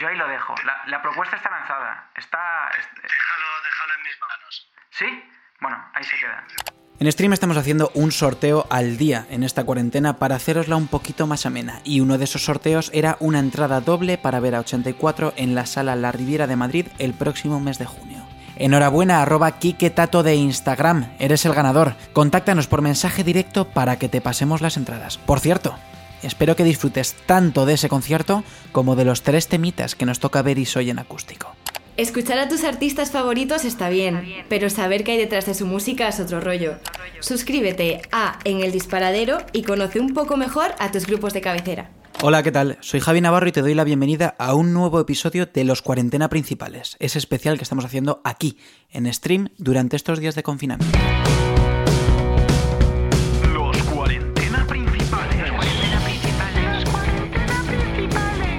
Yo ahí lo dejo. La, la propuesta está lanzada. Está. es- Déjalo, déjalo en mis manos. ¿Sí? Bueno, ahí se queda. En Stream estamos haciendo un sorteo al día en esta cuarentena para hacerosla un poquito más amena. Y uno de esos sorteos era una entrada doble para ver a 84 en la sala La Riviera de Madrid el próximo mes de junio. Enhorabuena, arroba Kike Tato de Instagram. Eres el ganador. Contáctanos por mensaje directo para que te pasemos las entradas. Por cierto, espero que disfrutes tanto de ese concierto como de los tres temitas que nos toca ver y soy en acústico. Escuchar a tus artistas favoritos está bien, pero saber qué hay detrás de su música es otro rollo. Suscríbete a En el Disparadero y conoce un poco mejor a tus grupos de cabecera. Hola, ¿qué tal? Soy Javi Navarro y te doy la bienvenida a un nuevo episodio de Los Cuarentena Principales, ese especial que estamos haciendo aquí, en stream, durante estos días de confinamiento.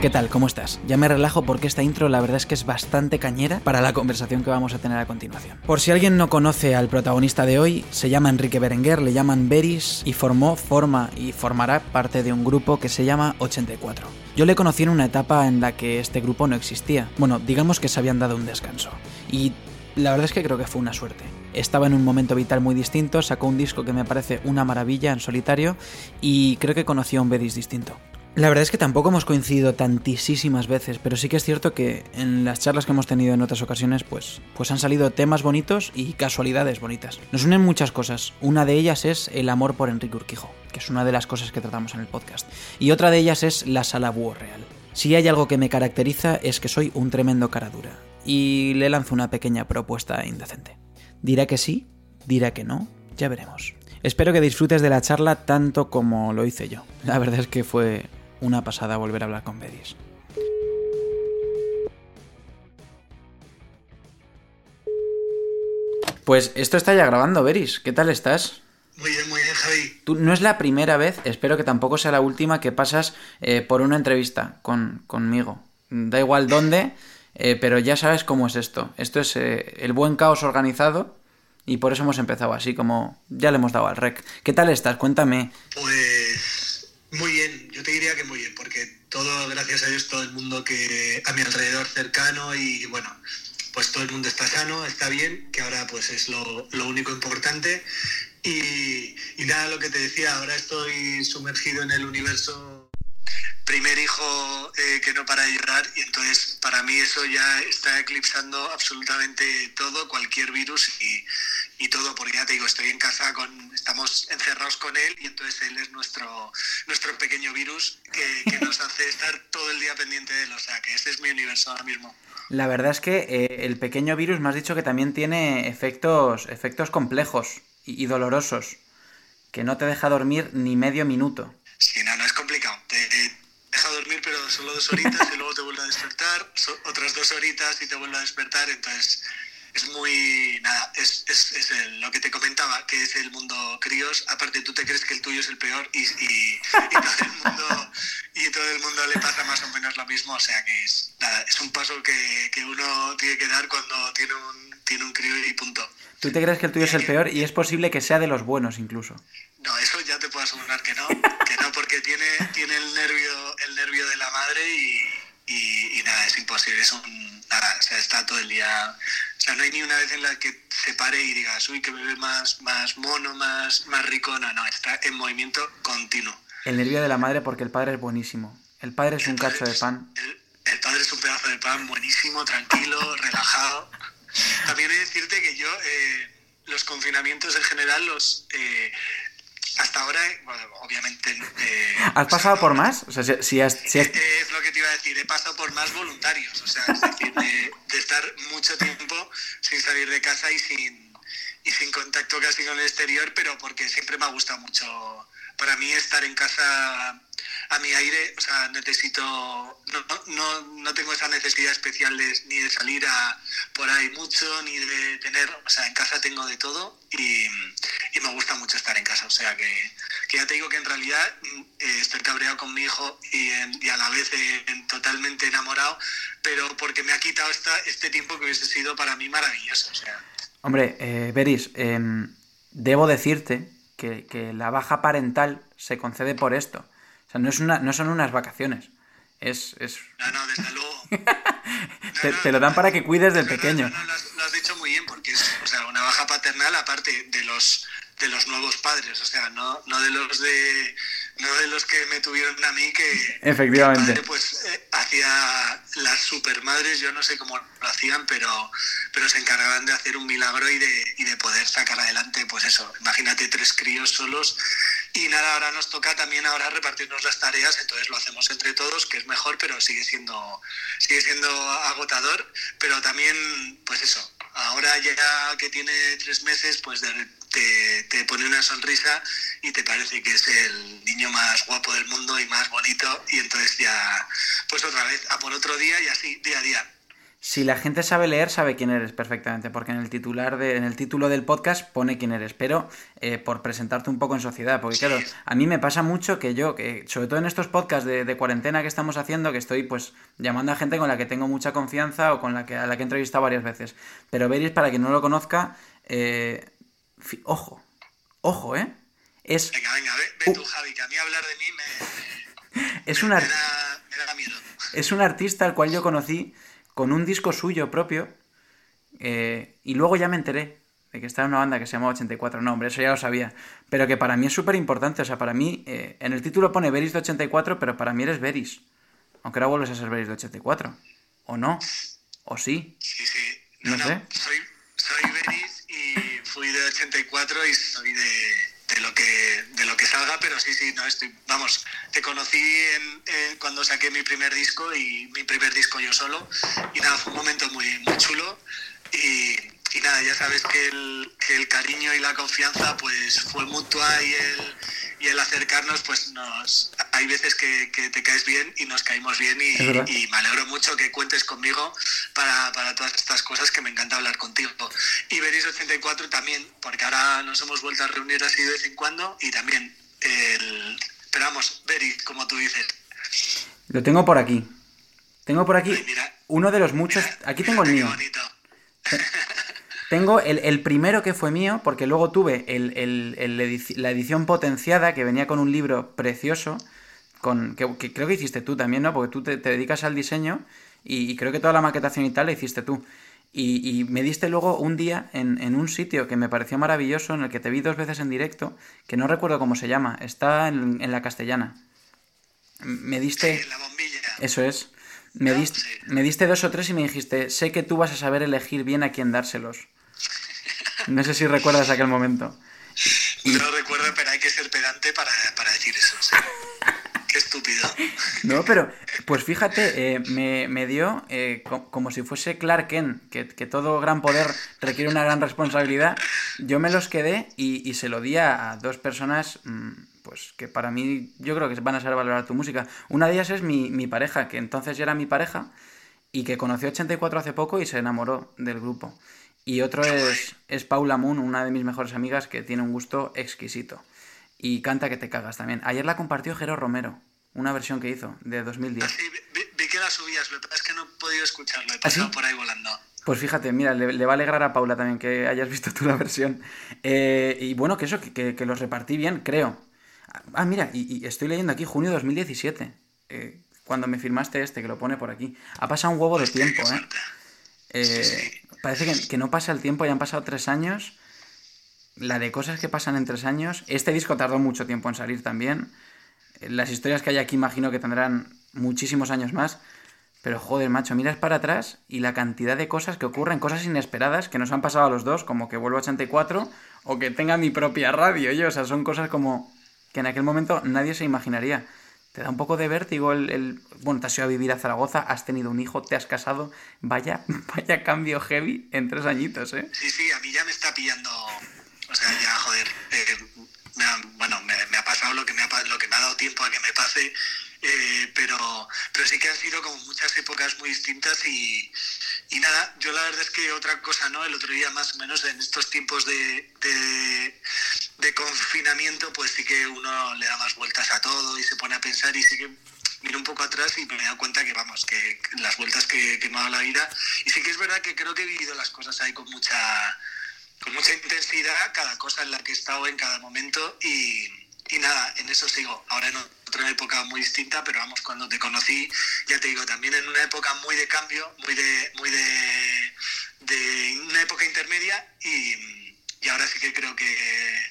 ¿Qué tal? ¿Cómo estás? Ya me relajo porque esta intro la verdad es que es bastante cañera para la conversación que vamos a tener a continuación. Por si alguien no conoce al protagonista de hoy, se llama Enrique Berenguer, le llaman Beris y formó, forma y formará parte de un grupo que se llama 84. Yo le conocí en una etapa en la que este grupo no existía. Bueno, digamos que se habían dado un descanso. Y la verdad es que creo que fue una suerte. Estaba en un momento vital muy distinto, sacó un disco que me parece una maravilla en solitario y creo que conocí a un Beris distinto. La verdad es que tampoco hemos coincidido tantísimas veces, pero sí que es cierto que en las charlas que hemos tenido en otras ocasiones, pues, pues han salido temas bonitos y casualidades bonitas. Nos unen muchas cosas. Una de ellas es el amor por Enrique Urquijo, que es una de las cosas que tratamos en el podcast. Y otra de ellas es la sala búho real. Si hay algo que me caracteriza es que soy un tremendo cara dura. Y le lanzo una pequeña propuesta indecente. Dirá que sí, dirá que no, ya veremos. Espero que disfrutes de la charla tanto como lo hice yo. La verdad es que fue una pasada volver a hablar con Bedis. Pues esto está ya grabando, Beris. ¿Qué tal estás? Muy bien, muy bien, Javi. Tú, no es la primera vez, espero que tampoco sea la última, que pasas eh, por una entrevista con, conmigo. Da igual dónde, eh, pero ya sabes cómo es esto. Esto es eh, el buen caos organizado y por eso hemos empezado así, como ya le hemos dado al rec. ¿Qué tal estás? Cuéntame. Pues muy bien, yo te diría que muy bien, porque todo, gracias a Dios, todo el mundo que a mi alrededor cercano y bueno, pues todo el mundo está sano, está bien, que ahora pues es lo, lo único importante. Y, y nada, lo que te decía, ahora estoy sumergido en el universo primer hijo eh, que no para de llorar y entonces para mí eso ya está eclipsando absolutamente todo, cualquier virus y, todo, porque ya te digo, estoy en casa, con, estamos encerrados con él y entonces él es nuestro, nuestro pequeño virus que, nos hace estar todo el día pendiente de él, o sea que ese es mi universo ahora mismo. La verdad es que eh, el pequeño virus me has dicho que también tiene efectos, efectos complejos y, y dolorosos, que no te deja dormir ni medio minuto. Sí, no, no es complicado. Te, te deja dormir, pero solo dos horitas y luego te vuelve a despertar, so- otras dos horitas y te vuelve a despertar. Entonces es muy. Nada, es, es, es el- lo que te comentaba, que es el mundo críos. Aparte, tú te crees que el tuyo es el peor y, y- y todo, el mundo, y todo el mundo le pasa más o menos lo mismo. O sea que es, nada, es un paso que, que uno tiene que dar cuando tiene un, tiene un crío y punto. Tú te crees que el tuyo es el peor y es posible que sea de los buenos incluso. No, eso ya te puedo asegurar que no, que no, porque tiene, tiene el nervio, el nervio de la madre y, y- y nada, es imposible, es un nada, o sea, está todo el día. O sea, no hay ni una vez en la que se pare y digas, uy, que bebé más, más mono, más, más rico, no, no, está en movimiento continuo. El nervio de la madre porque el padre es buenísimo. El padre es un cacho de pan. El, el padre es un pedazo de pan buenísimo, tranquilo, relajado. También he de decirte que yo, eh, los confinamientos en general, los eh, hasta ahora, eh, bueno, obviamente. eh, ¿Has sea, pasado no- por más? O sea, si, si has, si has- Eh, Es lo que te iba a decir, he pasado por más voluntarios, o sea, es decir, de, de estar mucho tiempo sin salir de casa y sin, y sin contacto casi con el exterior, pero porque siempre me ha gustado mucho para mí estar en casa a mi aire, o sea, necesito, no, no, no tengo esa necesidad especial de, ni de salir a, por ahí mucho, ni de tener, o sea, en casa tengo de todo y, me gusta mucho estar en casa, o sea que, que ya te digo que en realidad eh, estoy cabreado con mi hijo y, en- y a la vez eh, totalmente enamorado, pero porque me ha quitado esta, este tiempo que hubiese sido para mí maravilloso, Hombre, eh, Beris, em, debo decirte que, que la baja parental se concede por esto. O sea, no, es una, no son unas vacaciones. Es, es- no, no, desde luego. te, te lo dan para que cuides del pequeño. lo, has, lo has dicho muy bien, porque es o sea, una baja paternal aparte de los de los nuevos padres, o sea, no, no de los de no de los que me tuvieron a mí que Efectivamente. que el padre, pues eh, hacía las supermadres, yo no sé cómo lo hacían, pero pero se encargaban de hacer un milagro y de, y de poder sacar adelante, pues eso, imagínate tres críos solos y nada, ahora nos toca también ahora repartirnos las tareas, entonces lo hacemos entre todos, que es mejor, pero sigue siendo, sigue siendo agotador, pero también, pues eso, ahora ya que tiene tres meses, pues te, te pone una sonrisa y te parece que es el niño más guapo del mundo y más bonito, y entonces ya, pues otra vez, a por otro día y así, día a día. Si la gente sabe leer, sabe quién eres perfectamente, porque en el titular de, en el título del podcast pone quién eres, pero eh, por presentarte un poco en sociedad, porque claro, a mí me pasa mucho que yo, que sobre todo en estos podcasts de, de cuarentena que estamos haciendo, que estoy pues llamando a gente con la que tengo mucha confianza o con la que a la que he entrevistado varias veces. Pero Beris, para quien no lo conozca, eh, ojo, ojo, ¿eh? Es, Venga, venga, ve, ve tú, Javi, que a mí hablar de mí me, es una... me da, me da miedo. Es un artista al cual yo conocí con un disco suyo propio eh, y luego ya me enteré de que estaba en una banda que se llama 84. No, hombre, eso ya lo sabía. Pero que para mí es súper importante. O sea, para mí, eh, en el título pone Beris de 84, pero para mí eres Beris. Aunque ahora vuelves a ser Beris de 84. ¿O no? ¿O sí? Sí, sí. No No, no, sé. Soy, soy Beris y fui de 84 y soy de, de lo que de lo que salga, pero sí, sí, no estoy. Vamos, te conocí en- cuando saqué mi primer disco y mi primer disco yo solo. Y nada, fue un momento muy, muy chulo. Y, y nada, ya sabes que el, que el cariño y la confianza pues fue mutua y el, y el acercarnos pues nos hay veces que, que te caes bien y nos caímos bien y, y me alegro mucho que cuentes conmigo para, para todas estas cosas que me encanta hablar contigo. Y Beris 84 también, porque ahora nos hemos vuelto a reunir así de vez en cuando y también el... Pero vamos, Beris, como tú dices. Lo tengo por aquí. Tengo por aquí Ay, mira. uno de los muchos... Mira, Aquí tengo el mío. Qué bonito. Tengo el, el primero que fue mío, porque luego tuve el- el- edici- la edición potenciada que venía con un libro precioso, con, que, que creo que hiciste tú también, ¿no? Porque tú te, te dedicas al diseño y, y creo que toda la maquetación y tal la hiciste tú. Y, y me diste luego un día en, en un sitio que me pareció maravilloso, en el que te vi dos veces en directo, que no recuerdo cómo se llama, está en, en la castellana. Me diste... Sí, la bombilla. Eso es. Me ¿No? diste, Sí. me diste dos o tres y me dijiste, sé que tú vas a saber elegir bien a quién dárselos. No sé si recuerdas aquel momento. No recuerdo, pero hay que ser pedante para, para decir eso. o sea, Qué estúpido. No, pero pues fíjate, eh, me, me dio eh, co- como si fuese Clark Kent, que, que todo gran poder requiere una gran responsabilidad. Yo me los quedé y, y se lo di a, a dos personas, mm, pues que para mí yo creo que van a saber valorar tu música. Una de ellas es mi, mi pareja, que entonces ya era mi pareja y que conoció 84 hace poco y se enamoró del grupo. Y otro es, es Paula Moon, una de mis mejores amigas, que tiene un gusto exquisito. Y canta que te cagas también. Ayer la compartió Jero Romero, una versión que hizo de 2010. Así, vi, que la subías, es que no he podido escucharlo, he ¿Ah, pasado sí? por ahí volando. Pues fíjate, mira, le, le va a alegrar a Paula también que hayas visto tú la versión. Eh, y bueno, que eso, que, que- que los repartí bien, creo. Ah, mira, y, y estoy leyendo aquí junio 2017, eh, cuando me firmaste este, que lo pone por aquí. Ha pasado un huevo de tiempo, ¿eh? Eh, parece que, no pasa el tiempo, ya han pasado tres años. La de cosas que pasan en tres años. Este disco tardó mucho tiempo en salir también. Las historias que hay aquí imagino que tendrán muchísimos años más. Pero joder, macho, miras para atrás y la cantidad de cosas que ocurren, cosas inesperadas que nos han pasado a los dos, como que vuelvo a 84 o que tenga mi propia radio. Yo, o sea, son cosas como que en aquel momento nadie se imaginaría. Te da un poco de vértigo el, el- Bueno, te has ido a vivir a Zaragoza, has tenido un hijo, te has casado. Vaya, vaya cambio heavy en tres añitos, ¿eh? Sí, sí, a mí ya me está pillando. O sea, ya, joder, eh, me ha, bueno, me, ha pasado lo que me ha, lo que me ha dado tiempo a que me pase, eh, pero, pero sí que han sido como muchas épocas muy distintas y, y nada, yo la verdad es que otra cosa, ¿no? El otro día más o menos en estos tiempos de, confinamiento, pues sí que uno le da más vueltas a todo y se pone a pensar y sí que miro un poco atrás y me he dado cuenta que vamos, que las vueltas que, que me la vida y sí que es verdad que creo que he vivido las cosas ahí con mucha con mucha intensidad cada cosa en la que he estado en cada momento y, y nada, en eso sigo. Ahora en otra época muy distinta, pero vamos, cuando te conocí, ya te digo, también en una época muy de cambio, muy de, muy de, una época intermedia y, y ahora sí que creo que,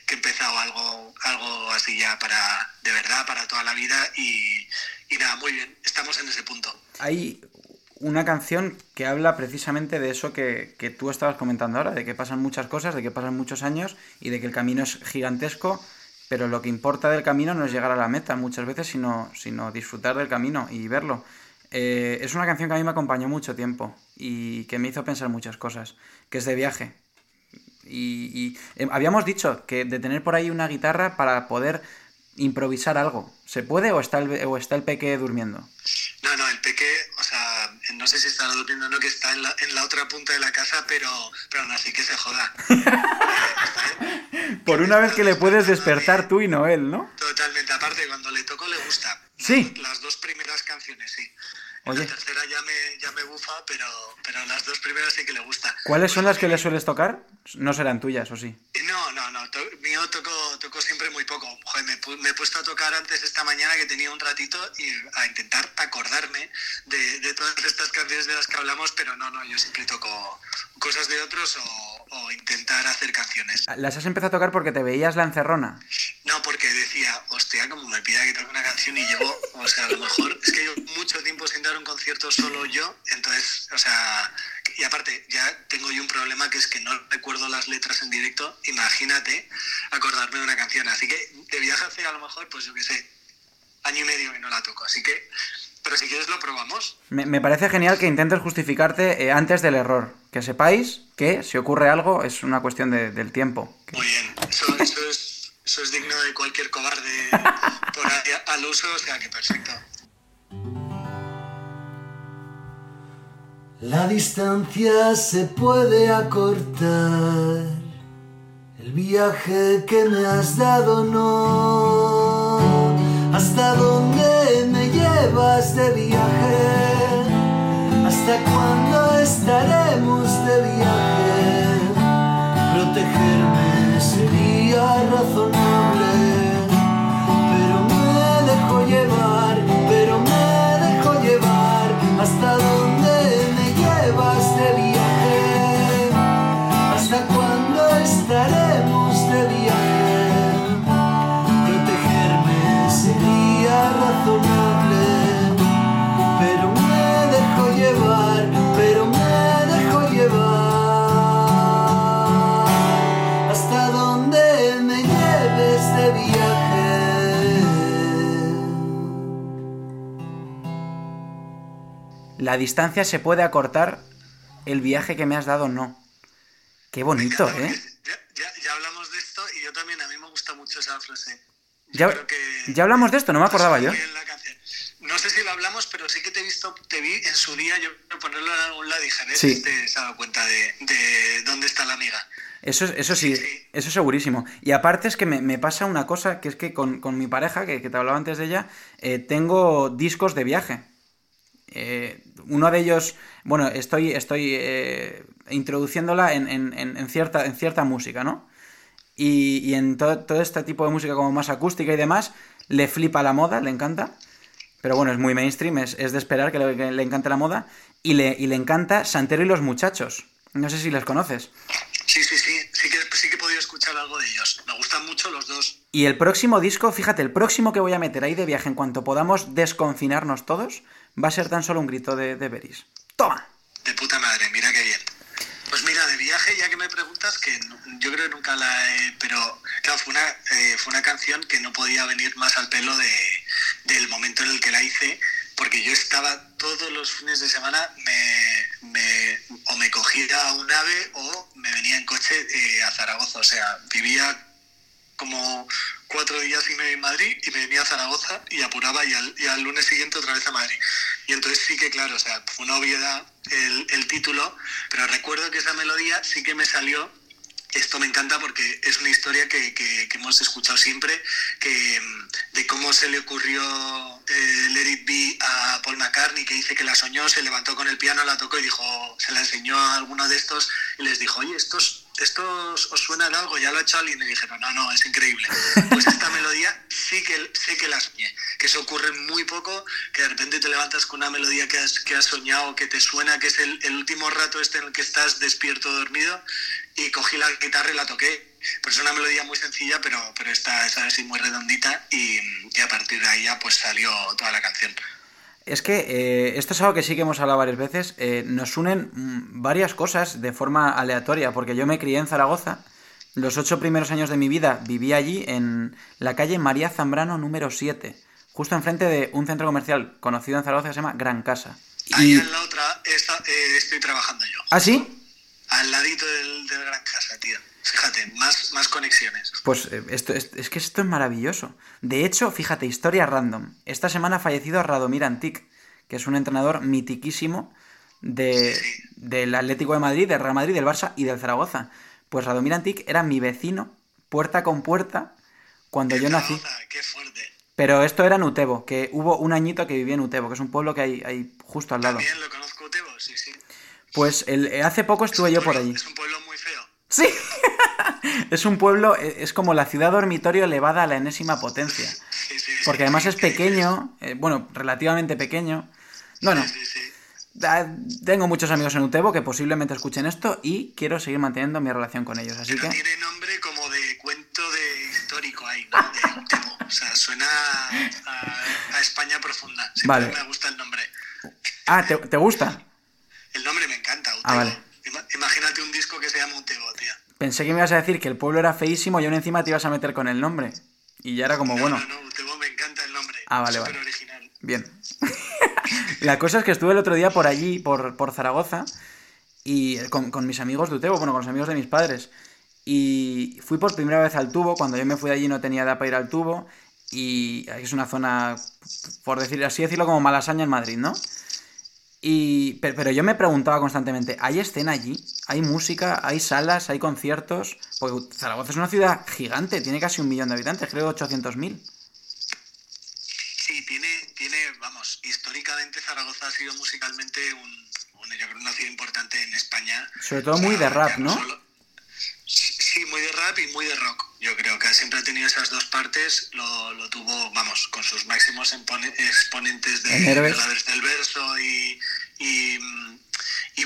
que he empezado algo, algo así ya para, de verdad, para toda la vida y, y nada, muy bien, estamos en ese punto. Hay una canción que habla precisamente de eso que, que tú estabas comentando ahora, de que pasan muchas cosas, de que pasan muchos años y de que el camino es gigantesco, pero lo que importa del camino no es llegar a la meta muchas veces, sino, sino disfrutar del camino y verlo. Eh, es una canción que a mí me acompañó mucho tiempo y que me hizo pensar muchas cosas, que es de viaje. Y, eh, habíamos dicho que de tener por ahí una guitarra para poder improvisar algo, ¿se puede o está el, o está el peque durmiendo? No, no, el peque, no sé si está durmiendo o no, que está en la, en la otra punta de la casa, pero, pero aún así que se joda. Por una vez que le puedes despertar tú y no él, ¿no? Totalmente, aparte, cuando le toco le gusta. Sí. Las dos primeras canciones, sí. Oye. La tercera ya me, ya me bufa, pero, pero las dos primeras sí que le gusta. ¿Cuáles son las que le sueles tocar? No serán tuyas, ¿o sí? No, no, no. Mío toco, toco siempre muy poco. Joder, me, he puesto a tocar antes esta mañana que tenía un ratito y a intentar acordarme de, de, todas estas canciones de las que hablamos, pero no, no, yo siempre toco cosas de otros o, o, intentar hacer canciones. ¿Las has empezado a tocar porque te veías la encerrona? No, porque decía, hostia, como me pida que toque una canción y llevo, o sea, a lo mejor es que llevo mucho tiempo sin dar un concierto solo yo, entonces, o sea, y aparte, ya tengo yo un problema que es que no recuerdo las letras en directo, imagínate acordarme de una canción, así que de viaje hace a lo mejor, pues yo qué sé, año y medio que no la toco, así que, pero si quieres lo probamos. Me, me parece genial que intentes justificarte eh, antes del error, que sepáis que si ocurre algo es una cuestión de, del tiempo. Muy bien, eso, eso, es, eso es digno de cualquier cobarde por al uso, o sea que perfecto. La distancia se puede acortar, el viaje que me has dado no. ¿Hasta dónde me llevas de viaje? ¿Hasta cuándo estaremos de viaje? Protegerme sería razonable, La distancia se puede acortar, el viaje que me has dado no. Qué bonito, ¿eh? Ya, ya, ya hablamos de esto y yo también, a mí me gusta mucho esa frase. Ya, creo que- ya hablamos de esto, no me acordaba yo. No sé si lo hablamos, pero sí que te he visto, te vi en su día, yo ponerlo en algún lado y dije, Sí. este se ha dado cuenta de, de dónde está la amiga. Eso, eso sí, Sí, sí. eso segurísimo. Y aparte es que me, me pasa una cosa, que es que con, con mi pareja, que, que te hablaba antes de ella, eh, tengo discos de viaje. Eh, uno de ellos, bueno, estoy, estoy eh, introduciéndola en, en- en- cierta, en cierta música, ¿no? Y, y en todo, este tipo de música como más acústica y demás, le flipa la moda, le encanta. Pero bueno, es muy mainstream, es, es de esperar que le, le encante la moda. Y le, y le encanta Santero y los Muchachos. No sé si les conoces. Sí, sí, sí, sí que, escuchar algo de ellos. Me gustan mucho los dos. Y el próximo disco, fíjate, el próximo que voy a meter ahí de viaje en cuanto podamos desconfinarnos todos, va a ser tan solo un grito de, de Beris. ¡Toma! De puta madre, mira qué bien. Pues mira, de viaje, ya que me preguntas, que yo creo que nunca la he... Pero claro, fue una, eh, fue una canción que no podía venir más al pelo de, del momento en el que la hice, porque yo estaba todos los fines de semana, me, me- o me cogía un ave o me venía en coche eh, a Zaragoza. O sea, vivía como cuatro días y medio en Madrid y me venía a Zaragoza y apuraba y al, y al lunes siguiente otra vez a Madrid. Y entonces sí que, claro, o sea, fue una obviedad el, el título, pero recuerdo que esa melodía sí que me salió esto me encanta porque es una historia que, que- que hemos escuchado siempre, que, mm, de cómo se le ocurrió eh, Let It Be a Paul McCartney, que dice que la soñó, se levantó con el piano, la tocó y dijo, se la enseñó a alguno de estos y les dijo, oye, estos, estos os suena de algo, ya lo ha hecho alguien y dijeron, no, no, es increíble. Pues esta melodía sí que, sé que la soñé, que eso ocurre muy poco, que de repente te levantas con una melodía que has, que has soñado, que te suena, que es el, el último rato este en el que estás despierto dormido, y cogí la guitarra y la toqué. Pues es una melodía muy sencilla, pero, pero está, es así muy redondita y, y a partir de ahí ya pues salió toda la canción. Es que eh, esto es algo que sí que hemos hablado varias veces. eh, nos unen mm, varias cosas de forma aleatoria, porque yo me crié en Zaragoza. Los ocho primeros años de mi vida viví allí en la calle María Zambrano número 7, justo enfrente de un centro comercial conocido en Zaragoza que se llama Gran Casa. Ahí en la otra eh, estoy trabajando yo. ¿Ah, sí? Al ladito del, del Gran Casa, tío. Fíjate, más, más conexiones. Pues eh, esto, es, es que esto es maravilloso. De hecho, fíjate, historia random. Esta semana ha fallecido Radomir Antic, que es un entrenador mitiquísimo de, Sí. del Atlético de Madrid, del Real Madrid, del Barça y del Zaragoza. Pues Radomir Antic era mi vecino, puerta con puerta, cuando yo nací. Qué fuerte. Pero esto era en Utebo, que hubo un añito que viví en Utebo, que es un pueblo que hay, hay justo al lado. También lo conozco, Utebo, sí, sí. Pues el- eh, hace poco estuve yo por allí. Es un pueblo muy feo. Sí. es un pueblo, eh, es como la ciudad dormitorio elevada a la enésima potencia. Sí, sí, sí. Porque además es pequeño, eh, bueno, relativamente pequeño. Bueno, tengo muchos amigos en Utebo que posiblemente escuchen esto y quiero seguir manteniendo mi relación con ellos. Así Pero que, tiene nombre como de cuento de histórico ahí, ¿no? De Utebo. O sea, suena a, a España profunda. Siempre Vale. me gusta el nombre. ah, ¿te, te gusta? El nombre me Ah, vale. Ima- Imagínate un disco que se llama Utebo, tío. Pensé que me ibas a decir que el pueblo era feísimo y aún encima te ibas a meter con el nombre. Y ya era como, No, bueno, No, no, Utebo me encanta el nombre. Ah, vale, vale. original. bien. la cosa es que estuve el otro día por allí, por, por Zaragoza, y con, con mis amigos de Utebo, bueno, con los amigos de mis padres. Y fui por primera vez al tubo, cuando yo me fui de allí no tenía edad para ir al tubo, y es una zona, por decir así decirlo, como Malasaña en Madrid, ¿no? Y, pe- pero yo me preguntaba constantemente, ¿hay escena allí? ¿Hay música? ¿Hay salas? ¿Hay conciertos? Porque Zaragoza es una ciudad gigante, tiene casi un millón de habitantes, creo 800.000. Sí, tiene, tiene, vamos, históricamente Zaragoza ha sido musicalmente un, un- yo creo, una ciudad importante en España. Sobre todo muy de rap, ¿no? solo- Sí, muy de rap y muy de rock. Yo creo que siempre ha tenido esas dos partes. Lo, lo tuvo, vamos, con sus máximos exponentes de Héroes. Violadores del Verso y, y, y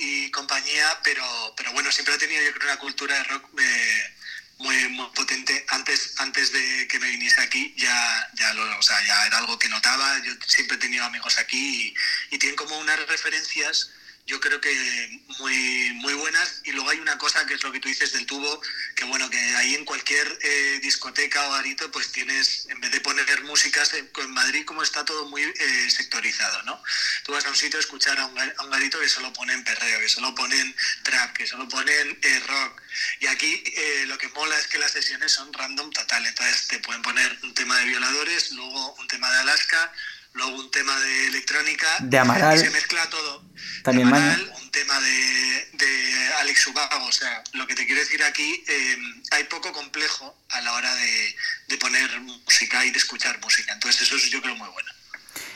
y compañía, pero, pero bueno, siempre ha tenido yo creo una cultura de rock eh, muy, muy potente. Antes, antes de que me viniese aquí ya, ya, lo, o sea, ya era algo que notaba. Yo siempre he tenido amigos aquí y, y tienen como unas referencias yo creo que muy, muy buenas. Y luego hay una cosa que es lo que tú dices del tubo, que bueno, que ahí en cualquier eh, discoteca o garito, pues tienes, en vez de poner músicas, en Madrid como está todo muy eh, sectorizado, ¿no? Tú vas a un sitio a escuchar a un, a un garito que solo ponen perreo, que solo ponen trap, que solo ponen eh, rock. Y aquí eh, lo que mola es que las sesiones son random total. Entonces te pueden poner un tema de violadores, luego un tema de Alaska, luego un tema de electrónica. De Amaral. Y se mezcla todo. También de un tema de, de Alex Ubago. O sea, lo que te quiero decir aquí, eh, hay poco complejo a la hora de, de poner música y de escuchar música. Entonces eso es yo creo muy bueno.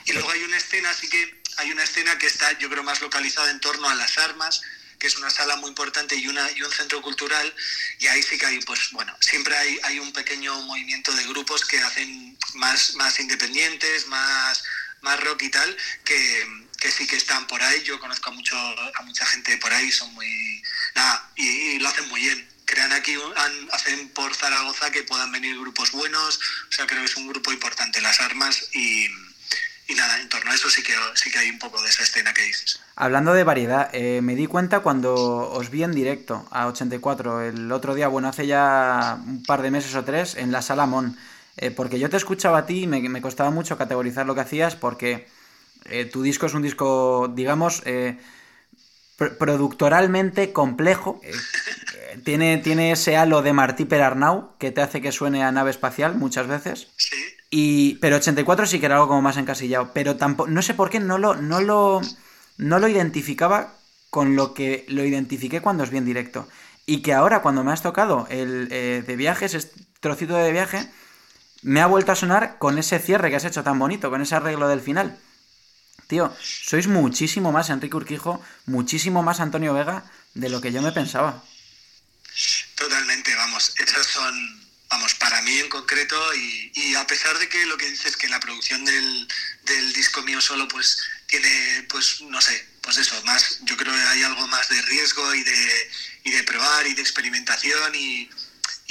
Y luego hay una escena, sí que hay una escena que está yo creo más localizada en torno a las armas, que es una sala muy importante y, una, y un centro cultural, y ahí sí que hay, pues bueno, siempre hay, hay un pequeño movimiento de grupos que hacen más, más independientes, más, más rock y tal, que, que sí que están por ahí. Yo conozco a, mucho, a mucha gente por ahí, son muy... Y, lo hacen muy bien. Crean aquí, han- hacen por Zaragoza que puedan venir grupos buenos, o sea, creo que es un grupo importante, las armas, y, y nada, en torno a eso sí que, sí que hay un poco de esa escena que dices. Hablando de variedad, eh, me di cuenta cuando os vi en directo a 84 el otro día, bueno, hace ya un par de meses o tres, en la sala Mon. Eh, porque yo te escuchaba a ti y me, me costaba mucho categorizar lo que hacías porque eh, tu disco es un disco, digamos, productoralmente complejo. Eh, eh, tiene, tiene ese halo de Martí Perarnau que te hace que suene a nave espacial muchas veces. Sí, Y, pero 84 sí que era algo como más encasillado. Pero tampoco, no sé por qué no lo, no lo, no lo identificaba con lo que lo identifiqué cuando os vi en directo. Y que ahora, cuando me has tocado el eh, de viajes, este trocito de viaje, me ha vuelto a sonar con ese cierre que has hecho tan bonito, con ese arreglo del final. Tío, sois muchísimo más Enrique Urquijo, muchísimo más Antonio Vega de lo que yo me pensaba. totalmente, vamos. Esas son, vamos, para mí en concreto, y, y a pesar de que lo que dices que la producción del, del disco mío solo, pues tiene, pues no sé, pues eso, más, yo creo que hay algo más de riesgo y de, y de probar y de experimentación y,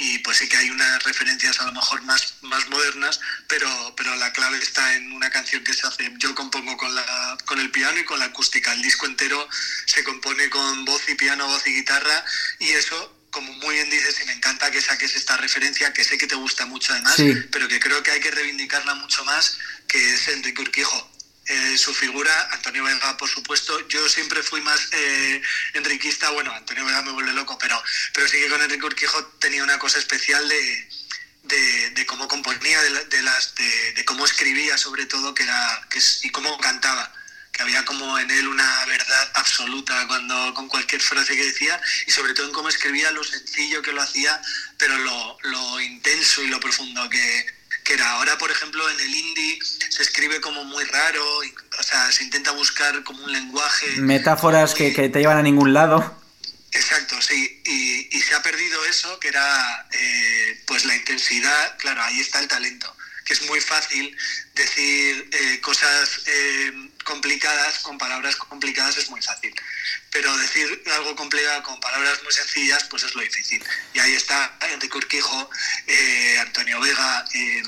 y pues sí que hay unas referencias a lo mejor más, más modernas, pero, pero la clave está en una canción que se hace, yo compongo con, la, con el piano y con la acústica, el disco entero se compone con voz y piano, voz y guitarra, y eso, como muy bien dices, y me encanta que saques esta referencia, que sé que te gusta mucho además, Sí. pero que creo que hay que reivindicarla mucho más, que es Enrique Urquijo. Eh, su figura, Antonio Vega, por supuesto. Yo siempre fui más eh, enriquista. Bueno, Antonio Vega me vuelve loco, pero, pero sí que con Enrique Urquijo tenía una cosa especial de, de, cómo componía, de, la- de las, de, cómo escribía, sobre todo, que era, que y cómo cantaba. Que había como en él una verdad absoluta cuando con cualquier frase que decía, y sobre todo en cómo escribía, lo sencillo que lo hacía, pero lo, lo intenso y lo profundo que, que era. Ahora, por ejemplo, en el indie se escribe como muy raro, o sea, se intenta buscar como un lenguaje. Metáforas que, que te llevan a ningún lado. Exacto, sí. Y, y se ha perdido eso, que era eh, pues la intensidad. Claro, ahí está el talento. Que es muy fácil decir eh, cosas eh, complicadas con palabras complicadas es muy fácil. Pero decir algo complicado con palabras muy sencillas, pues es lo difícil. Está Enrique Urquijo, eh, Antonio Vega, eh,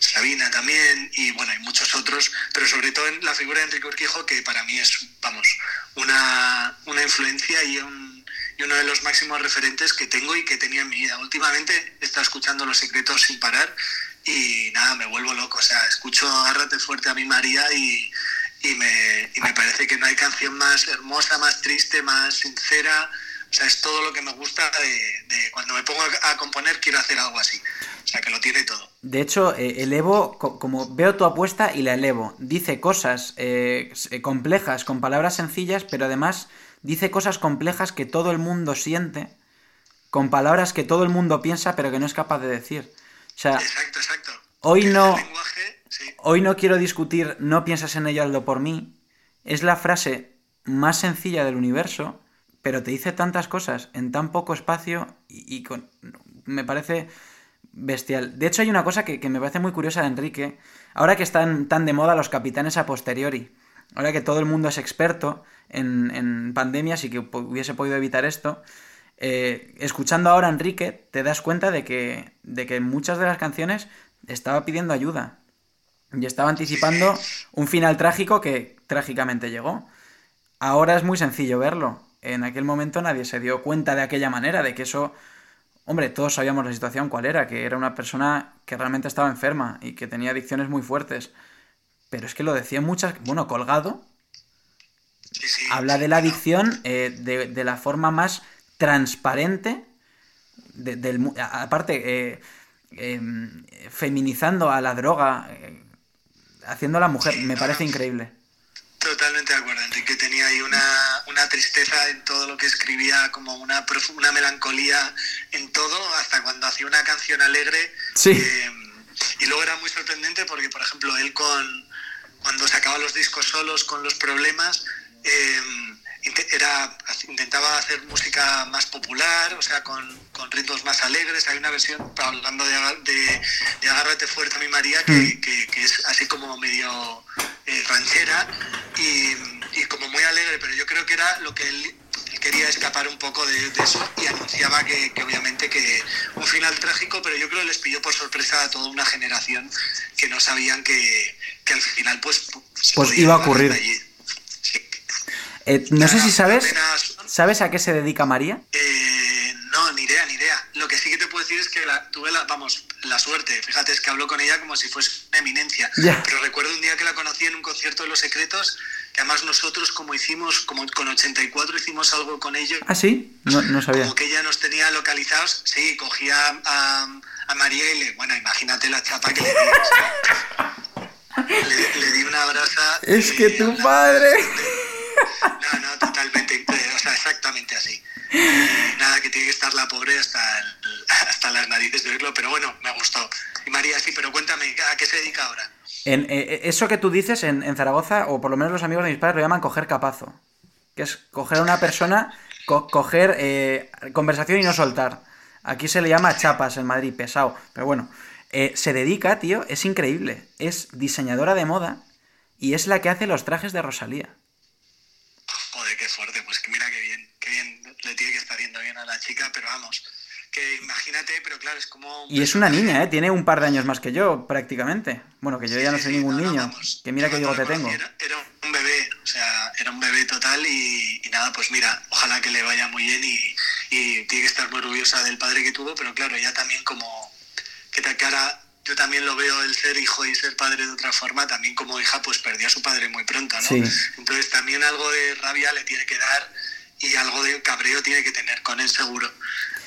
Sabina también, y bueno, hay muchos otros, pero sobre todo en la figura de Enrique Urquijo, que para mí es, vamos, una, una influencia y, un- y uno de los máximos referentes que tengo y que tenía en mi vida. Últimamente he estado escuchando Los Secretos sin parar y nada, me vuelvo loco. O sea, escucho Agárrate fuerte a mi María y, y, me, y me parece que no hay canción más hermosa, más triste, más sincera. O sea, es todo lo que me gusta de, de cuando me pongo a, componer, quiero hacer algo así. O sea, que lo tiene todo. De hecho, eh, elevo, co- como veo tu apuesta y la elevo. Dice cosas eh, s- complejas con palabras sencillas, pero además dice cosas complejas que todo el mundo siente, con palabras que todo el mundo piensa, pero que no es capaz de decir. O sea, Exacto, exacto. Hoy Que no- El lenguaje, sí. hoy no quiero discutir no piensas en ello, hazlo por mí. Es la frase más sencilla del universo, pero te dice tantas cosas en tan poco espacio y, y con... me parece bestial. De hecho, hay una cosa que, que me parece muy curiosa de Enrique. Ahora que están tan de moda los capitanes a posteriori, ahora que todo el mundo es experto en, en pandemias y que hubiese podido evitar esto, eh, escuchando ahora a Enrique, te das cuenta de que, de que en muchas de las canciones estaba pidiendo ayuda. Y estaba anticipando un final trágico que trágicamente llegó. Ahora es muy sencillo verlo. En aquel momento nadie se dio cuenta de aquella manera, de que eso... Hombre, todos sabíamos la situación cuál era, que era una persona que realmente estaba enferma y que tenía adicciones muy fuertes. Pero es que lo decían muchas... Bueno, colgado, Sí, sí. habla de la adicción eh, de, de la forma más transparente, de- del, aparte, eh, em, feminizando a la droga, eh, haciendo a la mujer, me parece increíble. Totalmente de acuerdo. Enrique tenía ahí una, una tristeza en todo lo que escribía, como una, una melancolía en todo, hasta cuando hacía una canción alegre. Sí. Eh, y luego era muy sorprendente porque, por ejemplo, él con cuando sacaba los discos solos con los problemas, eh, era, intentaba hacer música más popular, o sea, con, con ritmos más alegres. Hay una versión, hablando de, de, de Agárrate fuerte a mi María, que, que- que es así como medio eh, ranchera y, y como muy alegre, pero yo creo que era lo que él, él quería escapar un poco de, de eso y anunciaba que, que obviamente que un final trágico, pero yo creo que les pilló por sorpresa a toda una generación que no sabían que, que al final pues, se Pues iba a ocurrir. allí. Eh, no sé si sabes, ¿sabes a qué se dedica María? eh, no, ni idea, ni idea. Lo que sí que te puedo decir es que la, tuve la, vamos, la suerte. Fíjate, es que hablo con ella como si fuese una eminencia. Pero recuerdo un día que la conocí en un concierto de Los Secretos, que además nosotros como hicimos, como con 84 hicimos algo con ellos, ¿Ah, sí? No, no sabía. como que ella nos tenía localizados, sí, cogía a, a María y le, bueno, imagínate la chapa que le di. le, le di una abraza. Es que tu padre... No, no, totalmente, eh, o sea, exactamente así. Nada, que tiene que estar la pobre hasta, hasta las narices de oírlo, pero bueno, me gustó. Y María, sí, pero cuéntame, ¿a qué se dedica ahora? En, eh, eso que tú dices en, Zaragoza, o por lo menos los amigos de mis padres lo llaman coger capazo. Que es coger a una persona, co- coger eh, conversación y no soltar. Aquí se le llama chapas en Madrid, pesado. Pero bueno, eh, se dedica, tío, es increíble. Es diseñadora de moda y es la que hace los trajes de Rosalía. Joder, qué fuerte, pues que mira qué bien, qué bien le tiene que estar yendo bien a la chica, pero vamos, que imagínate, pero claro, es como... Y es una niña, ¿eh? Tiene un par de años más que yo, prácticamente. Bueno, que yo Sí, ya no soy sí, ningún no, no, niño. vamos. Que mira que Yo te tengo. Era, era un bebé, o sea, era un bebé total y, y nada, pues mira, ojalá que le vaya muy bien y, y tiene que estar muy orgullosa del padre que tuvo, pero claro, ella también como que te cara, yo también lo veo el ser hijo y ser padre de otra forma, también como hija pues perdió a su padre muy pronto, ¿no? Sí. Entonces también algo de rabia le tiene que dar y algo de cabreo tiene que tener con él seguro.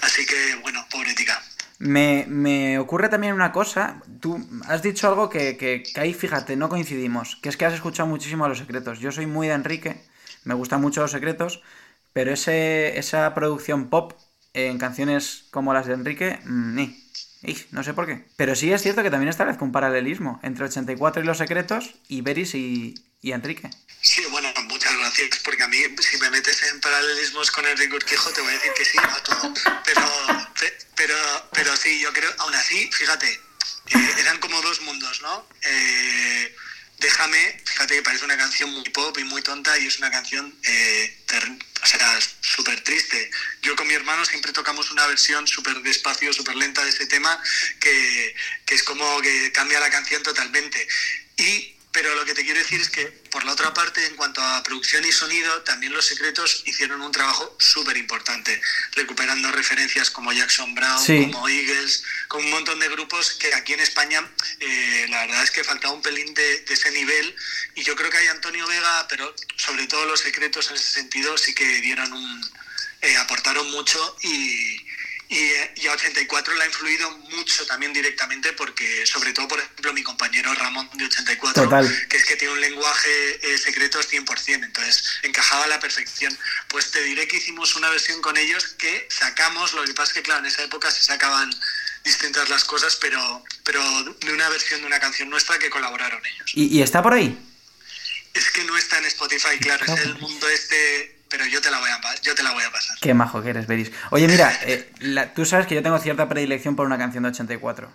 Así que bueno, pobre tica. Me, me ocurre también una cosa. Tú has dicho algo que, que, que ahí, fíjate, no coincidimos. Que es que has escuchado muchísimo a los secretos. Yo soy muy de Enrique, me gustan mucho los secretos, pero ese, esa producción pop en canciones como las de Enrique, mm, ni. No sé por qué. Pero sí es cierto que también establezco un paralelismo entre 84 y los secretos y Beris y, y Enrique. Sí, bueno, muchas gracias, porque a mí, si me metes en paralelismos con Enrique Urquijo, te voy a decir que sí a todo. Pero, pe- pero, pero sí, yo creo, aún así, fíjate, eh, eran como dos mundos, ¿no? Eh, Déjame, fíjate que parece una canción muy pop y muy tonta y es una canción, eh, o sea, súper triste. Yo con mi hermano siempre tocamos una versión súper despacio, súper lenta de ese tema que, que es como que cambia la canción totalmente. Y pero lo que te quiero decir es que, por la otra parte, en cuanto a producción y sonido, también Los Secretos hicieron un trabajo súper importante, recuperando referencias como Jackson Brown, Sí. como Eagles, con un montón de grupos que aquí en España eh, la verdad es que faltaba un pelín de, de ese nivel y yo creo que hay Antonio Vega, pero sobre todo Los Secretos en ese sentido sí que dieron un... eh, aportaron mucho y, y, y a 84 le ha influido mucho también directamente porque, sobre todo, por ejemplo, mi compañero Ramón de 84, Total. que es que tiene un lenguaje eh, secretos 100%, entonces encajaba a la perfección. Pues te diré que hicimos una versión con ellos que sacamos, lo que pasa es que, claro, en esa época se sacaban distintas las cosas, pero, pero de una versión de una canción nuestra que colaboraron ellos. ¿Y, y está por ahí? Es que no está en Spotify, claro, es el mundo este, pero yo te la voy a, yo te la voy a pasar. Qué majo que eres, Beris. Oye, mira, eh, la- tú sabes que yo tengo cierta predilección por una canción de 84.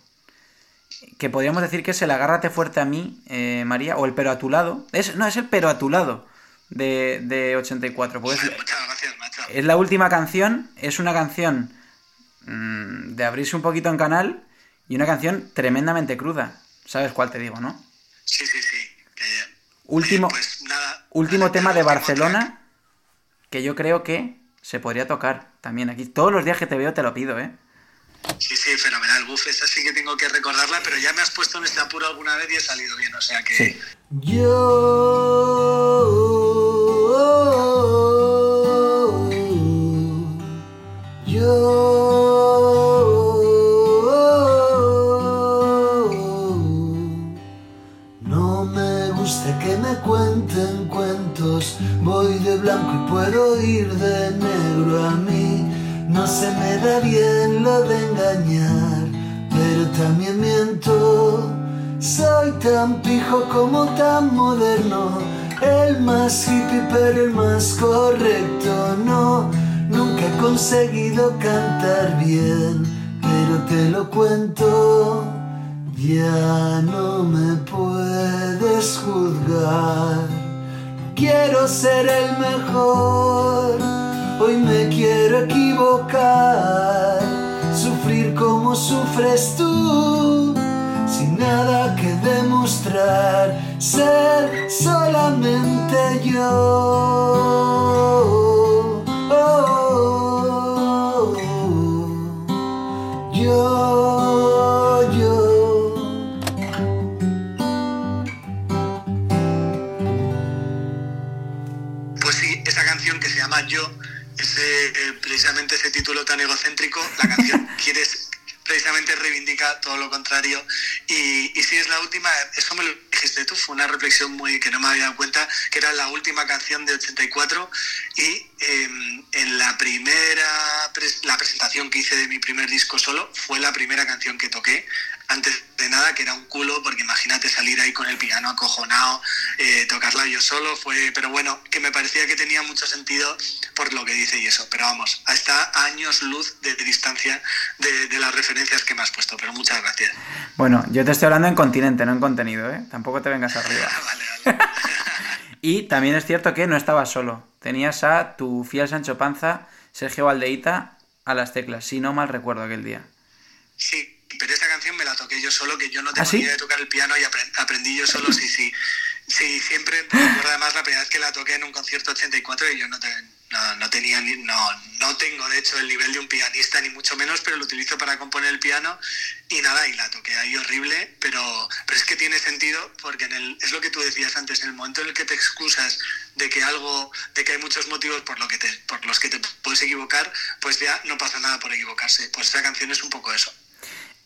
Que podríamos decir que es el Agárrate fuerte a mí, eh, María, o el Pero a tu lado. Es, no, es el Pero a tu lado de, de 84. Pues es, Muchas gracias, macho. es la última canción, es una canción mm, de abrirse un poquito en canal y una canción tremendamente cruda. ¿Sabes cuál te digo, no? Sí, sí, sí. Último, pues nada, último nada, tema de Barcelona que yo creo que se podría tocar también aquí. Todos los días que te veo te lo pido, ¿eh? Sí, sí, fenomenal. Buf, esa sí que tengo que recordarla, pero ya me has puesto en este apuro alguna vez y he salido bien, o sea que... Sí. Yo, que me cuenten cuentos, voy de blanco y puedo ir de negro a mí. No se me da bien lo de engañar, pero también miento. Soy tan pijo como tan moderno, el más hippie pero el más correcto. No, nunca he conseguido cantar bien, pero te lo cuento. Ya no me puedes juzgar. Quiero ser el mejor, hoy me quiero equivocar, sufrir como sufres tú, sin nada que demostrar, ser solamente yo. Ese, eh, precisamente ese título tan egocéntrico, la canción quieres precisamente reivindica todo lo contrario. Y, si es la última, eso me lo dijiste tú, fue una reflexión muy que no me había dado cuenta, que era la última canción de 84 y em, en la primera, la presentación que hice de mi primer disco solo, fue la primera canción que toqué antes de nada que era un culo, porque imagínate salir ahí con el piano acojonado, eh, tocarla yo solo, fue, pero bueno, que me parecía que tenía mucho sentido por lo que dice y eso, pero vamos, está años luz de, distancia de, las referencias que me has puesto, pero muchas gracias. Bueno, yo te estoy hablando en continente, no en contenido, ¿eh? Tampoco te vengas arriba. vale, vale. y también es cierto que no estabas solo, tenías a tu fiel Sancho Panza, Sergio Valdeita, a las teclas, si no mal recuerdo aquel día. Sí, pero esta canción me la toqué yo solo, que yo no tengo ¿Ah, ni idea de tocar el piano y aprendí yo solo, sí, sí. Sí, siempre, recuerdo además la primera vez que la toqué en un concierto 84 y yo no, no, tenía ni, no, no tengo de hecho el nivel de un pianista ni mucho menos, pero lo utilizo para componer el piano y nada, y la toqué ahí horrible, pero, pero es que tiene sentido porque en el, es lo que tú decías antes, en el momento en el que te excusas de que algo, de que hay muchos motivos por, lo que te, por los que te puedes equivocar, pues ya no pasa nada por equivocarse. Pues esa canción es un poco eso.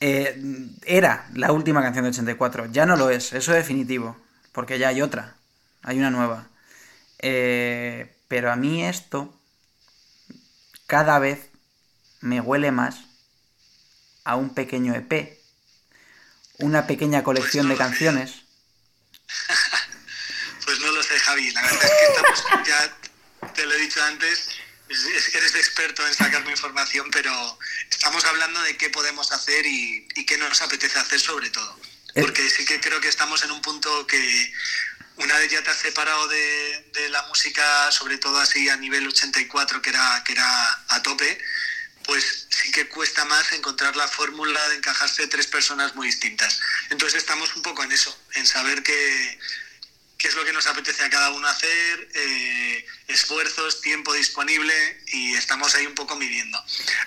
Eh, era la última canción de 84, ya no lo es, eso es definitivo, porque ya hay otra, hay una nueva. Eh, pero a mí esto cada vez me huele más a un pequeño EP, una pequeña colección pues de canciones. pues no lo sé, Javi, la verdad es que estamos, ya te lo he dicho antes, eres experto en sacarme información, pero estamos hablando de qué podemos hacer y, qué nos apetece hacer sobre todo. Eh. Porque sí que creo que estamos en un punto que una vez ya te has separado de, la música, sobre todo así a nivel 84, que era, que era a tope, pues sí que cuesta más encontrar la fórmula de encajarse tres personas muy distintas. Entonces estamos un poco en eso, en saber que qué es lo que nos apetece a cada uno hacer, eh, esfuerzos, tiempo disponible y estamos ahí un poco midiendo.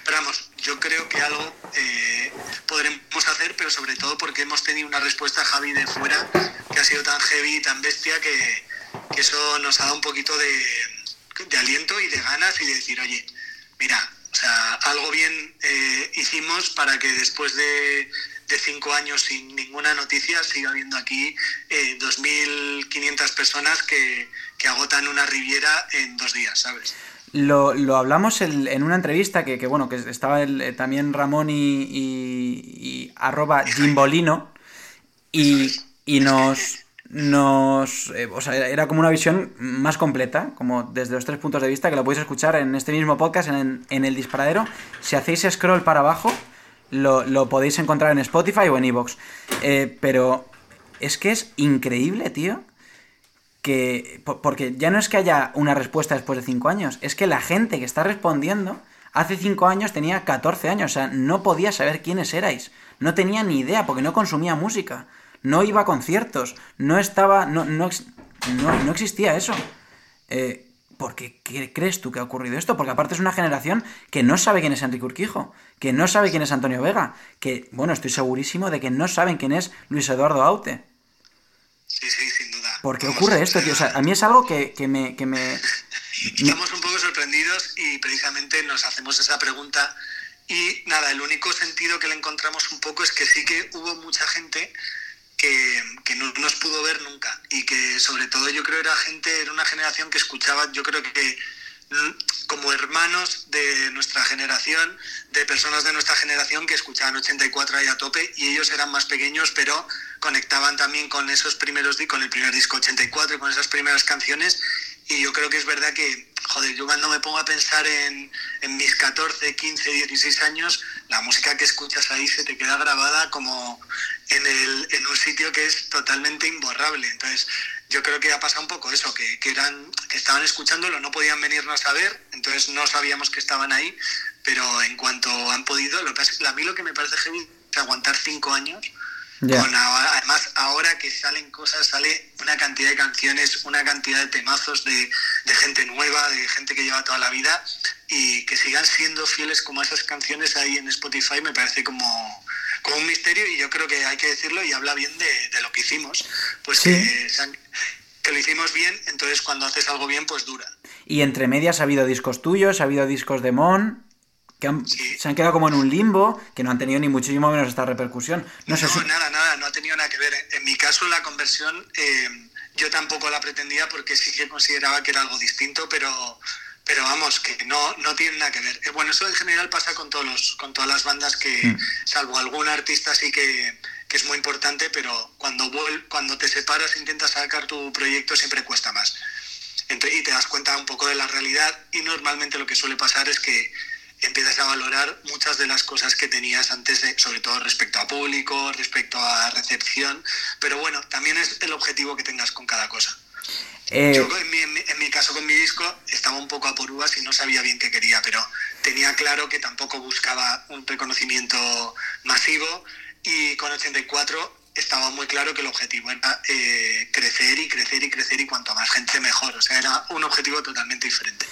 Pero vamos, yo creo que algo eh, podremos hacer, pero sobre todo porque hemos tenido una respuesta, Javi, de fuera, que ha sido tan heavy y tan bestia que, eso nos ha dado un poquito de, aliento y de ganas y de decir, oye, mira, o sea, algo bien eh, hicimos para que después de de cinco años sin ninguna noticia, sigue habiendo aquí 2.500 eh, personas que, agotan una riviera en dos días, ¿sabes? Lo, hablamos en, una entrevista que, bueno, que estaba eh, también Ramón y, y, arroba Jimbolino y, y nos... Nos, eh, o sea, era como una visión más completa, como desde los tres puntos de vista, que lo podéis escuchar en este mismo podcast, en, en el disparadero. Si hacéis scroll para abajo, lo, podéis encontrar en Spotify o en Evox. Eh, pero es que es increíble, tío. Que. Porque ya no es que haya una respuesta después de 5 años, es que la gente que está respondiendo hace 5 años tenía 14 años, o sea, no podía saber quiénes erais. No tenía ni idea porque no consumía música, no iba a conciertos, no estaba. No, no, no, existía eso. Eh, ¿Por qué crees tú que ha ocurrido esto? Porque aparte es una generación que no sabe quién es Enrique Urquijo, que no sabe quién es Antonio Vega, que, bueno, estoy segurísimo de que no saben quién es Luis Eduardo Aute. Sí, sí, sin duda. ¿Por qué ocurre esto, tío? O sea, a mí es algo que, me, que me... Estamos un poco sorprendidos y precisamente nos hacemos esa pregunta y nada, el único sentido que le encontramos un poco es que sí que hubo mucha gente que, no nos pudo ver nunca. Y que sobre todo yo creo era gente, era una generación que escuchaba, yo creo que mm, como hermanos de nuestra generación, de personas de nuestra generación que escuchaban 84 ahí a tope y ellos eran más pequeños pero conectaban también con esos primeros con el primer disco 84 con esas primeras canciones. Y yo creo que es verdad que joder, yo cuando me pongo a pensar en, en, mis 14, 15, 16 años, la música que escuchas ahí se te queda grabada como en, el, en un sitio que es totalmente imborrable. Entonces, yo creo que ha pasado un poco eso, que, que, eran, que estaban escuchándolo, no podían venirnos a ver, entonces no sabíamos que estaban ahí, pero en cuanto han podido, lo que pasa, a mí lo que me parece heavy es aguantar cinco años además, ahora que salen cosas, sale una cantidad de canciones, una cantidad de temazos de, gente nueva, de gente que lleva toda la vida y que sigan siendo fieles como esas canciones ahí en Spotify me parece como, como un misterio y yo creo que hay que decirlo y habla bien de, lo que hicimos. Pues que que lo hicimos bien, entonces cuando haces algo bien, pues dura. Y entre medias ha habido discos tuyos, ha habido discos de Mon, que han- Sí. se han quedado como en un limbo, que no han tenido ni muchísimo menos esta repercusión. No No, sé si... nada, nada, no ha tenido nada que ver. En mi caso, la conversión eh, yo tampoco la pretendía porque sí que consideraba que era algo distinto, pero, pero vamos, que no, no tiene nada que ver. Eh, bueno, eso en general pasa con, todos los, con todas las bandas que, Mm. salvo algún artista sí que, que es muy importante, pero cuando, vuel- cuando te separas e intentas sacar tu proyecto siempre cuesta más. Ent- y te das cuenta un poco de la realidad y normalmente lo que suele pasar es que empiezas a valorar muchas de las cosas que tenías antes, de- sobre todo respecto a público, respecto a recepción, pero bueno, también es el objetivo que tengas con cada cosa. Eh, Yo en mi caso con mi disco estaba un poco a por uvas y no sabía bien qué quería, pero tenía claro que tampoco buscaba un reconocimiento masivo y con 84 estaba muy claro que el objetivo era eh, crecer y crecer y crecer y cuanto más gente mejor, o sea, era un objetivo totalmente diferente.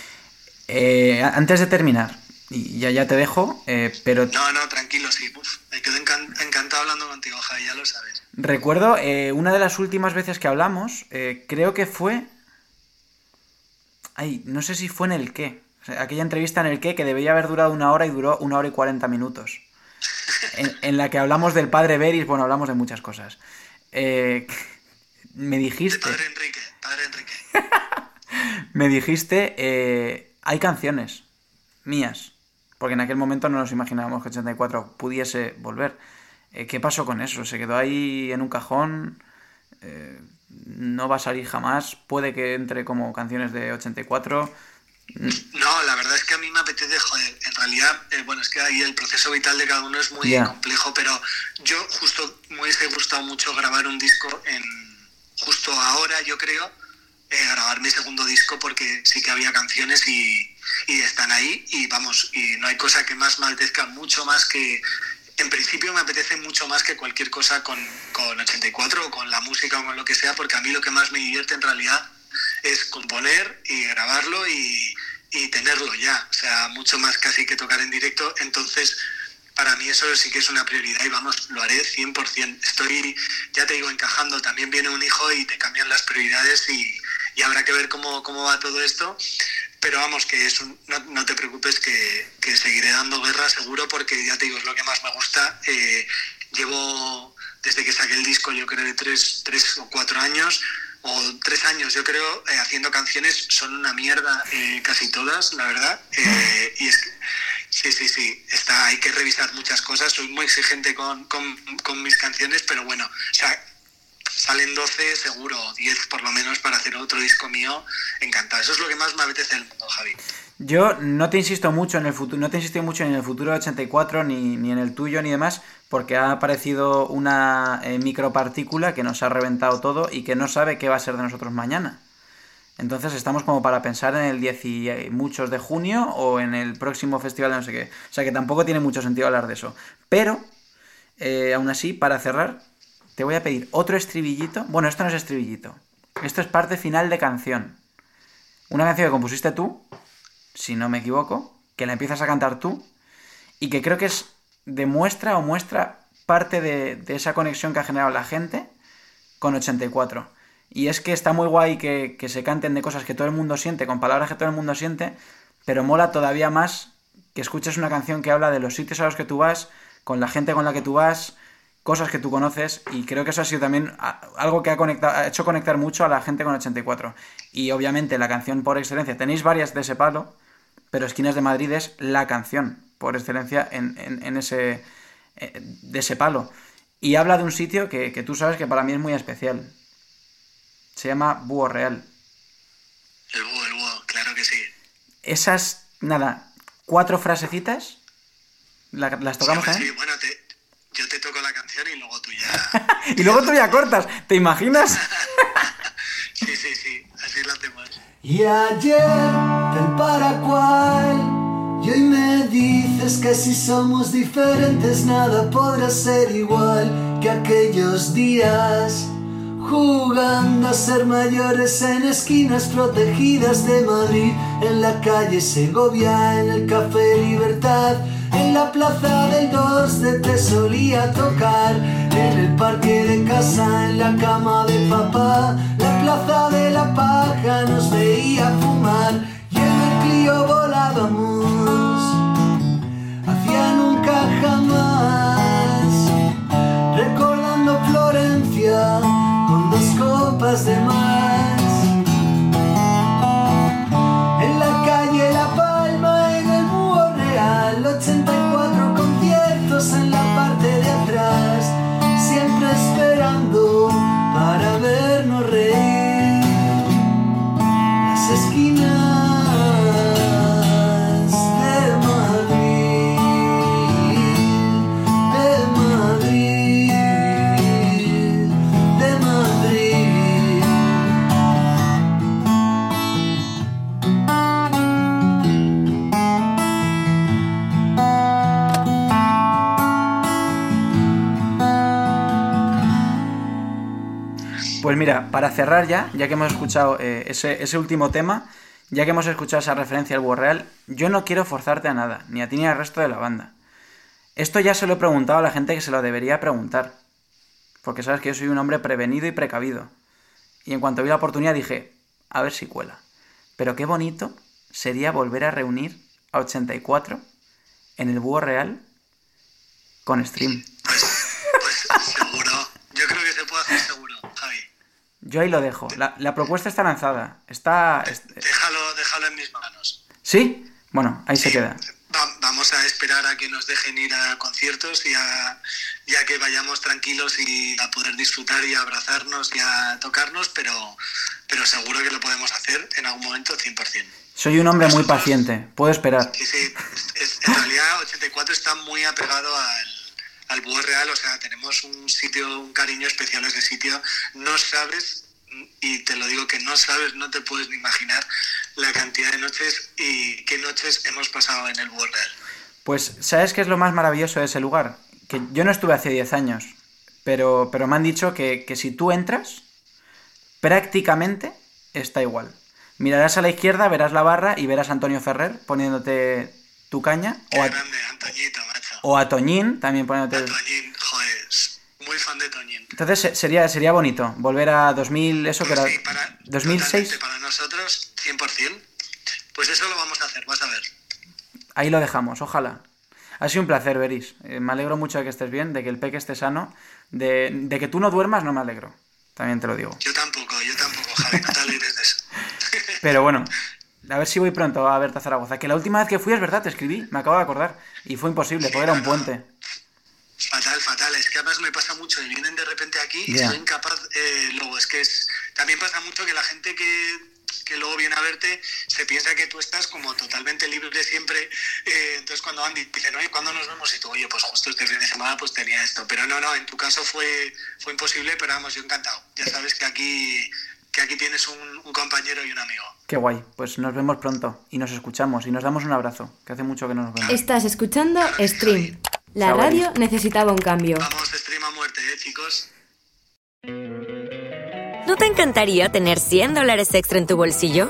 eh, antes de terminar, y ya, ya te dejo, eh, pero No, no, tranquilo, sí. Uf, me quedo encan- encantado hablando contigo, Javi, ya lo sabes. recuerdo eh, una de las últimas veces que hablamos, eh, creo que fue... Ay, no sé si fue en el qué. O sea, aquella entrevista en el qué que debía haber durado una hora y duró una hora y cuarenta minutos. En, en la que hablamos del padre Beris, bueno, hablamos de muchas cosas. Eh, me De dijiste, Padre Enrique, Padre Enrique. me dijiste, eh, hay canciones mías, porque en aquel momento no nos imaginábamos que 84 pudiese volver. Eh, ¿Qué pasó con eso? ¿Se quedó ahí en un cajón? ¿No va a salir jamás? ¿Puede que entre como canciones de 84? No, la verdad es que a mí me apetece, joder, en realidad, eh, bueno, es que ahí el proceso vital de cada uno es muy complejo, pero yo justo me hubiese gustado mucho grabar un disco en justo ahora, yo creo, eh, grabar mi segundo disco porque sí que había canciones y, y están ahí y vamos, y no hay cosa que más me apetezca mucho más que, en principio me apetece mucho más que cualquier cosa con, con 84 o con la música o con lo que sea, porque a mí lo que más me divierte en realidad es componer y grabarlo y, y tenerlo ya, o sea, mucho más casi que tocar en directo, entonces para mí eso sí que es una prioridad y vamos, lo haré 100%. Estoy, ya te digo, encajando, también viene un hijo y te cambian las prioridades y, y habrá que ver cómo, cómo va todo esto, pero vamos, que es un- no, no te preocupes que, que seguiré dando guerra seguro porque ya te digo, es lo que más me gusta. Eh, llevo, desde que saqué el disco, yo creo de tres, tres o cuatro años, o tres años, yo creo, eh, haciendo canciones, son una mierda eh, casi todas, la verdad. Eh, y es que, sí, sí, sí, está, hay que revisar muchas cosas, soy muy exigente con, con, con mis canciones, pero bueno, o sea, salen 12 seguro, 10 por lo menos para hacer otro disco mío, encantado. Eso es lo que más me apetece del mundo, Javi. Yo no te insisto mucho en el futuro, no te insisto mucho en el futuro de 84, ni, ni en el tuyo, ni demás, porque ha aparecido una eh, micropartícula que nos ha reventado todo y que no sabe qué va a ser de nosotros mañana. Entonces estamos como para pensar en el 10 y eh, muchos de junio o en el próximo festival de no sé qué. O sea que tampoco tiene mucho sentido hablar de eso. Pero, eh, aún así, para cerrar, te voy a pedir otro estribillito. Bueno, esto no es estribillito. Esto es parte final de canción. Una canción que compusiste tú, si no me equivoco, que la empiezas a cantar tú y que creo que es demuestra o muestra parte de, esa conexión que ha generado la gente con 84. Y es que está muy guay que, que se canten de cosas que todo el mundo siente, con palabras que todo el mundo siente, pero mola todavía más que escuches una canción que habla de los sitios a los que tú vas, con la gente con la que tú vas, cosas que tú conoces, y creo que eso ha sido también algo que ha, conectado, ha hecho conectar mucho a la gente con 84. Y obviamente la canción por excelencia, tenéis varias de ese palo, pero Esquinas de Madrid es la canción por excelencia en, en- en ese, eh, de ese palo. Y habla de un sitio que, que tú sabes que para mí es muy especial. Se llama Búho Real. El búho, el búho, claro que sí. Esas, nada, cuatro frasecitas, la- las tocamos, Sí, ¿eh? sí, bueno, te- yo te toco la canción y luego tú ya... Y luego tú ya cortas, ¿te imaginas? Sí, sí, sí, así lo hacemos. Y ayer del Paraguay y hoy me dices que si somos diferentes nada podrá ser igual que aquellos días jugando a ser mayores en esquinas protegidas de Madrid en la calle Segovia en el café Libertad en la plaza del 2 de te solía tocar el parque de casa en la cama de papá. La plaza de la paja nos veía fumar y en el Clio volábamos para cerrar ya, ya que hemos escuchado eh, ese, último tema, ya que hemos escuchado esa referencia al Real, yo no quiero forzarte a nada, ni a ti ni al resto de la banda. Esto ya se lo he preguntado a la gente que se lo debería preguntar. Porque sabes que yo soy un hombre prevenido y precavido. Y en cuanto vi la oportunidad dije, a ver si cuela. Pero qué bonito sería volver a reunir a 84 en el Búho Real con stream. Pues seguro. Yo creo que se puede hacer seguro, Javi. Yo ahí lo dejo. La, la propuesta está lanzada. Está... es- Déjalo, déjalo en mis manos. ¿Sí? Bueno, ahí se queda. Va- vamos a esperar a que nos dejen ir a conciertos y a, y a que vayamos tranquilos y a poder disfrutar y a abrazarnos y a tocarnos, pero, pero seguro que lo podemos hacer en algún momento 100%. Soy un hombre muy paciente. Puedo esperar. Sí, sí, es- en realidad 84 está muy apegado al, al Búho Real, o sea, tenemos un sitio, un cariño especial a ese sitio. No sabes, y te lo digo que no sabes, no te puedes ni imaginar la cantidad de noches y qué noches hemos pasado en el Búho Real. Pues, ¿sabes qué es lo más maravilloso de ese lugar? Que yo no estuve hace 10 años, pero, pero me han dicho que, que si tú entras, prácticamente está igual. Mirarás a la izquierda, verás la barra y verás a Antonio Ferrer poniéndote tu caña, Qué o a, grande, Antoñito. O a Toñín también poniéndote... Toñín, joder, muy fan de Toñín. Entonces se- sería, sería bonito volver a 2000, eso que Pues era... sí, para, 2006. totalmente para nosotros, 100%. Pues eso lo vamos a hacer, vas a ver. Ahí lo dejamos, ojalá. Ha sido un placer, Beris. Eh, me alegro mucho de que estés bien, de que el peque esté sano. De, de que tú no duermas, no me alegro. También te lo digo. Yo tampoco, yo tampoco, Javi, no te alegres de eso. Pero bueno, a ver si voy pronto a verte a Zaragoza. Que la última vez que fui, es verdad, te escribí, me acabo de acordar. Y fue imposible, porque era un puente. Fatal, fatal. Es que además me pasa mucho. Y vienen de repente aquí y soy incapaz. eh, luego, es que es, también pasa mucho que la gente que, que luego viene a verte se piensa que tú estás como totalmente libre siempre. eh, entonces, cuando van, dicen, oye, ¿cuándo nos vemos? Y tú, oye, pues justo este fin de semana pues tenía esto. Pero no, no, en tu caso fue, fue imposible, pero vamos, yo encantado. Ya sabes que aquí, que aquí tienes un, un compañero y un amigo. Qué guay. Pues nos vemos pronto. Y nos escuchamos. Y nos damos un abrazo. Que hace mucho que no nos vemos. Estás escuchando Stream. La Chao, radio necesitaba un cambio. Vamos, stream a muerte, ¿eh, chicos? ¿No te encantaría tener 100 dólares extra en tu bolsillo?